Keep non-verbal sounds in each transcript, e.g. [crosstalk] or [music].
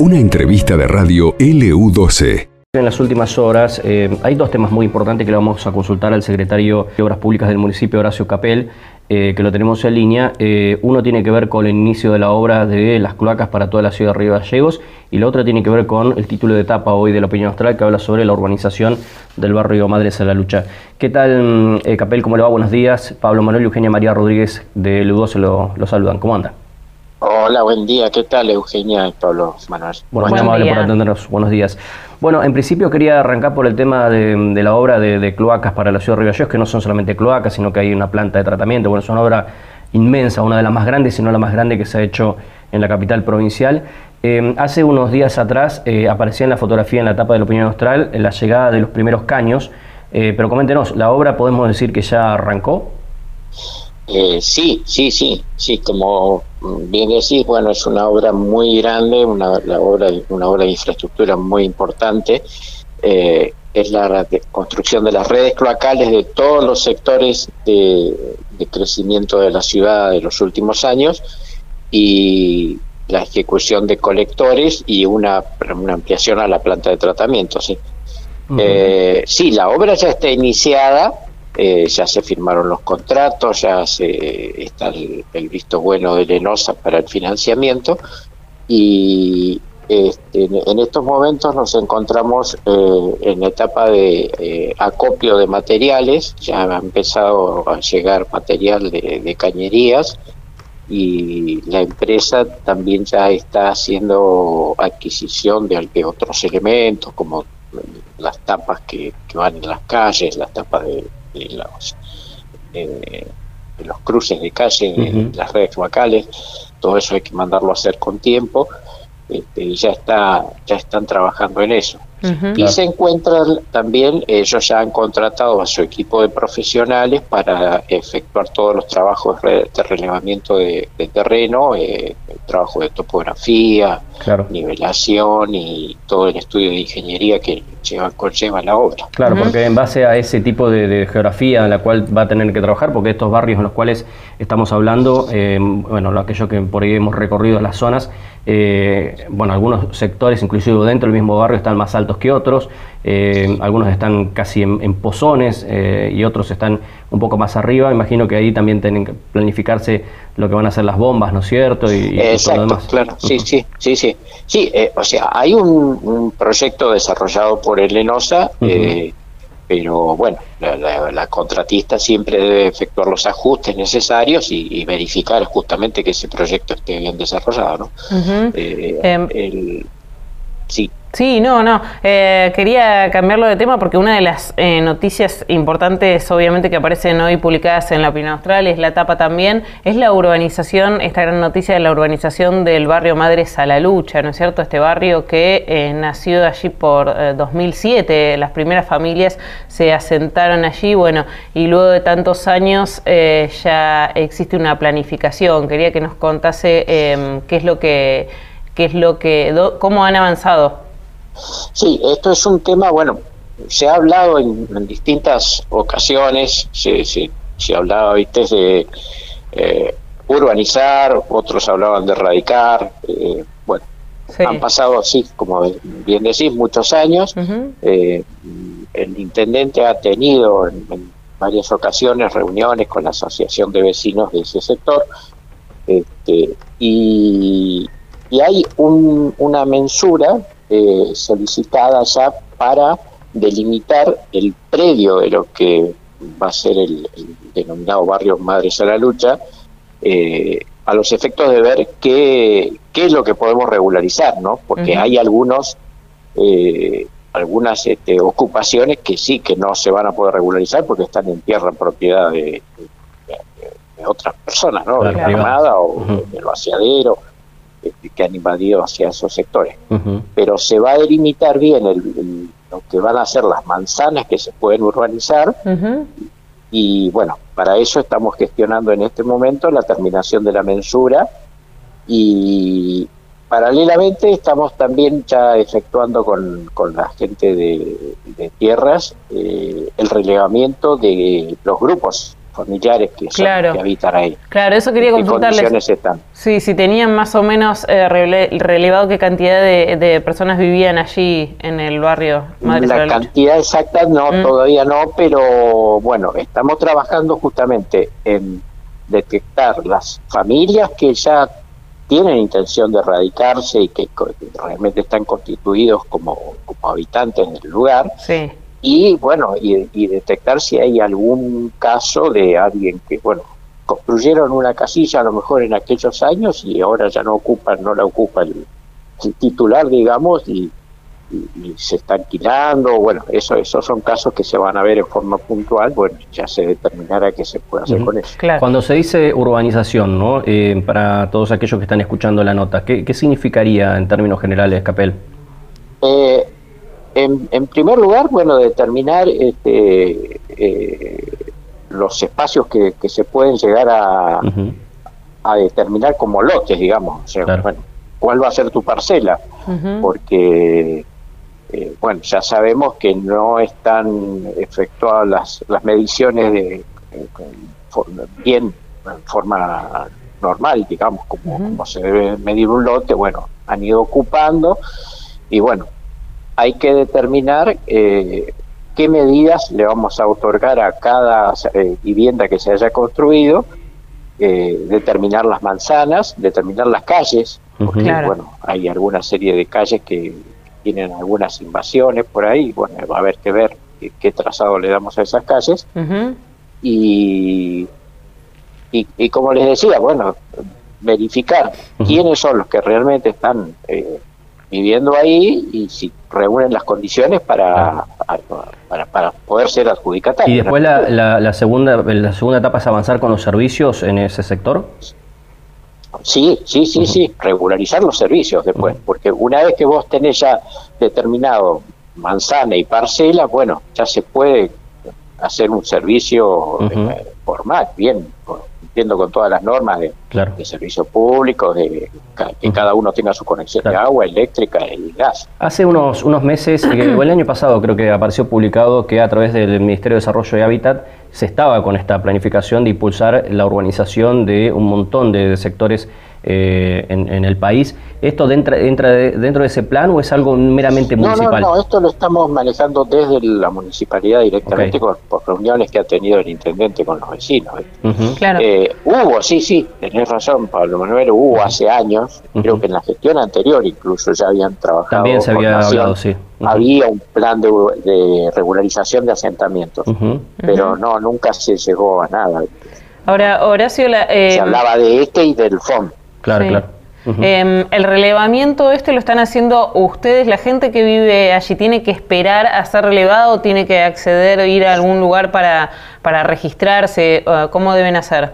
Una entrevista de radio LU12. En las últimas horas eh, hay dos temas muy importantes que le vamos a consultar al secretario de Obras Públicas del municipio, Horacio Capel, eh, que lo tenemos en línea. Eh, uno tiene que ver con el inicio de la obra de las cloacas para toda la ciudad de Río Gallegos y la otra tiene que ver con el título de etapa hoy de la opinión austral que habla sobre la urbanización del barrio Madres a la Lucha. ¿Qué tal, Capel? ¿Cómo le va? Buenos días. Pablo Manuel y Eugenia María Rodríguez de LU2 se lo, lo saludan. ¿Cómo anda? Hola, buen día. ¿Qué tal, Eugenia y Pablo Manuel? Bueno, muy amable por atendernos. Buenos días. Bueno, en principio quería arrancar por el tema de, la obra de, cloacas para la ciudad de Río que no son solamente cloacas, sino que hay una planta de tratamiento. Bueno, es una obra inmensa, una de las más grandes, si no la más grande que se ha hecho en la capital provincial. Eh, hace unos días atrás eh, aparecía en la fotografía en la etapa de la opinión austral la llegada de los primeros caños, eh, pero coméntenos, ¿la obra podemos decir que ya arrancó? Eh, sí, sí, sí, sí, como bien decís, bueno, es una obra muy grande, una, obra, una obra de infraestructura muy importante. Eh, es la construcción de las redes cloacales de todos los sectores de, crecimiento de la ciudad de los últimos años y la ejecución de colectores y una, una ampliación a la planta de tratamiento. Sí. Eh, sí, la obra ya está iniciada, eh, ya se firmaron los contratos, ya está el, visto bueno de Lenosa para el financiamiento. Y este, en estos momentos nos encontramos eh, en etapa de eh, acopio de materiales, ya ha empezado a llegar material de, cañerías y la empresa también ya está haciendo adquisición de, otros elementos como las tapas que van en las calles, las tapas de de los, los cruces de calle, las redes locales, todo eso hay que mandarlo a hacer con tiempo este, y ya está ya están trabajando en eso. Y se encuentran también, ellos ya han contratado a su equipo de profesionales para efectuar todos los trabajos de relevamiento de, terreno, eh, trabajo de topografía, nivelación y todo el estudio de ingeniería que lleva, conlleva la obra. Claro, porque en base a ese tipo de, geografía en la cual va a tener que trabajar, porque estos barrios en los cuales estamos hablando, eh, bueno, aquello que por ahí hemos recorrido las zonas, eh, bueno, algunos sectores, inclusive dentro del mismo barrio, están más altos que otros, eh, algunos están casi en, pozones eh, y otros están un poco más arriba. Imagino que ahí también tienen que planificarse lo que van a ser las bombas, ¿no es cierto? Y, todo lo demás. claro, sí, sí, sí, sí. Sí, o sea, hay un, proyecto desarrollado por el ENOSA, pero bueno, la, contratista siempre debe efectuar los ajustes necesarios y, verificar justamente que ese proyecto esté bien desarrollado, ¿no? Eh, em, sí. Sí, no, no. Eh, quería cambiarlo de tema porque una de las eh, noticias importantes, obviamente, que aparecen hoy publicadas en la opinión austral, es la tapa también, es la urbanización, esta gran noticia de la urbanización del barrio Madres a la Lucha, ¿no es cierto? Este barrio que eh, nació allí por 2007, las primeras familias se asentaron allí, bueno, y luego de tantos años ya existe una planificación. Quería que nos contase em, qué es lo que, qué es lo que, cómo han avanzado. Sí, esto es un tema, bueno, se ha hablado en, distintas ocasiones, se, se, se hablaba, viste, de eh, urbanizar, otros hablaban de erradicar, eh, bueno, han pasado así, como bien decís, muchos años. Eh, el intendente ha tenido en, varias ocasiones reuniones con la asociación de vecinos de ese sector, este, y, y hay un, una mensura eh, solicitada ya para delimitar el predio de lo que va a ser el, denominado barrio Madres a la Lucha, eh, a los efectos de ver qué, qué es lo que podemos regularizar, ¿no? Porque hay algunos, eh, algunas este, ocupaciones que sí, que no se van a poder regularizar porque están en tierra en propiedad de, otras personas, ¿no? De la Armada o del vaciadero que han invadido hacia esos sectores. Pero se va a delimitar bien lo que van a ser las manzanas que se pueden urbanizar. Y bueno, para eso estamos gestionando en este momento la terminación de la mensura y paralelamente estamos también ya efectuando con, la gente de, tierras eh, el relevamiento de los grupos familiares que, habitan ahí. Claro, eso quería consultarles. están? Sí, si tenían más o menos eh, relevado qué cantidad de, personas vivían allí en el barrio Madre La cantidad exacta no, mm. todavía no, pero bueno, estamos trabajando justamente en detectar las familias que ya tienen intención de radicarse y que realmente están constituidos como, como habitantes del lugar. Sí y bueno, y, detectar si hay algún caso de alguien que, bueno, construyeron una casilla a lo mejor en aquellos años y ahora ya no ocupan, no la ocupa el, titular, digamos, y, se está alquilando, bueno, eso, esos son casos que se van a ver en forma puntual, bueno, ya se determinará qué se puede hacer con eso. Cuando se dice urbanización, ¿no? Eh, para todos aquellos que están escuchando la nota, ¿qué, qué significaría en términos generales, Capel? Eh, en, primer lugar, bueno, determinar este, eh, los espacios que, se pueden llegar a, a, determinar como lotes, digamos. O sea, bueno, ¿cuál va a ser tu parcela? Porque, eh, bueno, ya sabemos que no están efectuadas las, las mediciones de, bien, en forma normal, digamos, como, como se debe medir un lote. Bueno, han ido ocupando y bueno, hay que determinar eh, qué medidas le vamos a otorgar a cada eh, vivienda que se haya construido, eh, determinar las manzanas, determinar las calles, porque bueno, hay alguna serie de calles que tienen algunas invasiones por ahí, bueno, va a haber que ver qué, trazado le damos a esas calles. y, y, como les decía, bueno, verificar quiénes son los que realmente están viviendo ahí y si reúnen las condiciones para, para, para, poder ser adjudicatarios. ¿Y después la, la, segunda, la segunda etapa es avanzar con los servicios en ese sector? Sí, sí, sí, sí, regularizar los servicios después, porque una vez que vos tenés ya determinado manzana y parcela, bueno, ya se puede hacer un servicio eh, formal, bien, cumpliendo con todas las normas de, de servicio público, de que cada uno tenga su conexión de agua, eléctrica y gas. Hace unos, unos meses, eh, [clears throat] o el año pasado creo que apareció publicado que a través del Ministerio de Desarrollo y Hábitat se estaba con esta planificación de impulsar la urbanización de un montón de sectores eh, en, el país. ¿Esto entra, entra dentro de ese plan o es algo meramente municipal? No, no, esto lo estamos manejando desde la municipalidad directamente por reuniones que ha tenido el intendente con los vecinos. Eh, hubo, sí, sí, tenés razón, Pablo Manuel, hubo hace años, creo que en la gestión anterior incluso ya habían trabajado. También se había hablado, sí. Había un plan de, regularización de asentamientos, pero no, nunca se llegó a nada. Ahora, Horacio, la, se eh, hablaba de este y del FOM. Claro, claro. Em, el relevamiento este lo están haciendo ustedes, la gente que vive allí, ¿tiene que esperar a ser relevado o tiene que acceder o ir a algún lugar para, para registrarse? ¿Cómo deben hacer?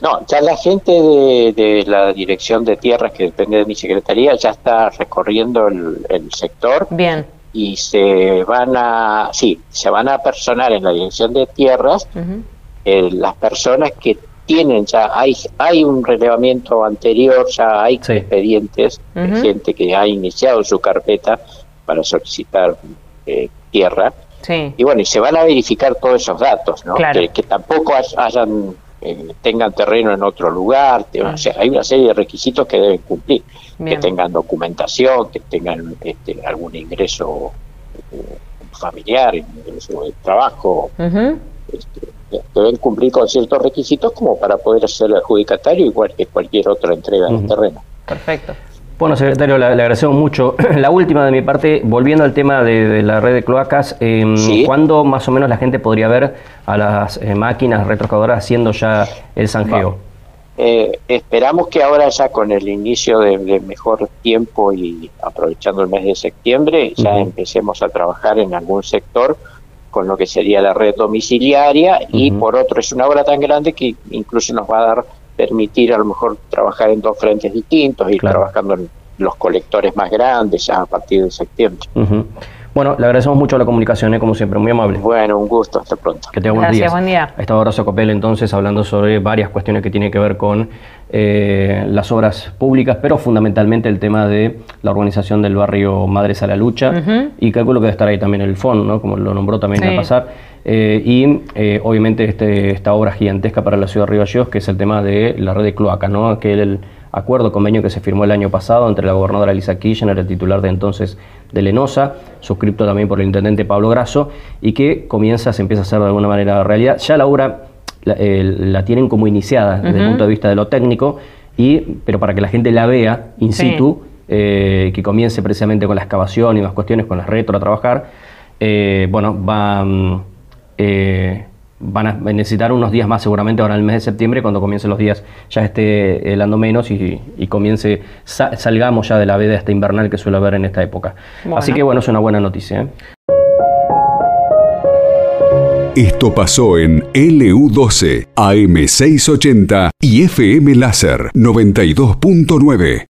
No, ya la gente de, la Dirección de Tierras, que depende de mi secretaría, ya está recorriendo el, sector. Bien. Y se van a, sí, se van a personar en la Dirección de Tierras eh, las personas que tienen ya, hay, hay un relevamiento anterior, ya hay expedientes de gente que ha iniciado su carpeta para solicitar eh, tierra. Y bueno, y se van a verificar todos esos datos, ¿no? Que, tampoco hayan eh, tengan terreno en otro lugar, o sea, hay una serie de requisitos que deben cumplir, que tengan documentación, que tengan este, algún ingreso eh, familiar, ingreso de trabajo, este, deben cumplir con ciertos requisitos como para poder ser adjudicatario igual que cualquier otra entrega de terreno. Perfecto. Bueno, secretario, le, agradecemos mucho. [clears throat] La última de mi parte, volviendo al tema de, la red de cloacas, eh, ¿cuándo más o menos la gente podría ver a las eh, máquinas retroexcavadoras haciendo ya el zanjeo? Eh, esperamos que ahora ya con el inicio de, mejor tiempo y aprovechando el mes de septiembre, ya empecemos a trabajar en algún sector con lo que sería la red domiciliaria y por otro es una obra tan grande que incluso nos va a dar permitir a lo mejor trabajar en dos frentes distintos, ir trabajando en los colectores más grandes ya a partir de septiembre. Bueno, le agradecemos mucho la comunicación, ¿eh? como siempre, muy amable. Bueno, un gusto, hasta pronto. Que tenga buen día. buen día. Está Horacio Copel entonces hablando sobre varias cuestiones que tienen que ver con eh, las obras públicas, pero fundamentalmente el tema de la organización del barrio Madres a la Lucha y calculo que debe estar ahí también el FON, ¿no? como lo nombró también al pasar. y obviamente este, esta obra gigantesca para la ciudad de Río Gallegos, que es el tema de la red de cloaca, ¿no? que el, acuerdo, convenio que se firmó el año pasado entre la gobernadora Lisa Kirchner, el titular de entonces de Lenosa, suscripto también por el intendente Pablo Grasso, y que comienza, se empieza a hacer de alguna manera realidad. Ya la obra la, tienen como iniciada desde el punto de vista de lo técnico, y, pero para que la gente la vea in situ, eh, que comience precisamente con la excavación y más cuestiones, con las retro a trabajar, eh, bueno, va... Mm, eh, van a necesitar unos días más seguramente ahora en el mes de septiembre, cuando comiencen los días ya esté helando menos y, comience, salgamos ya de la veda esta invernal que suele haber en esta época. Así que bueno, es una buena noticia. ¿eh? Esto pasó en LU12, AM680 y FM Láser 92.9.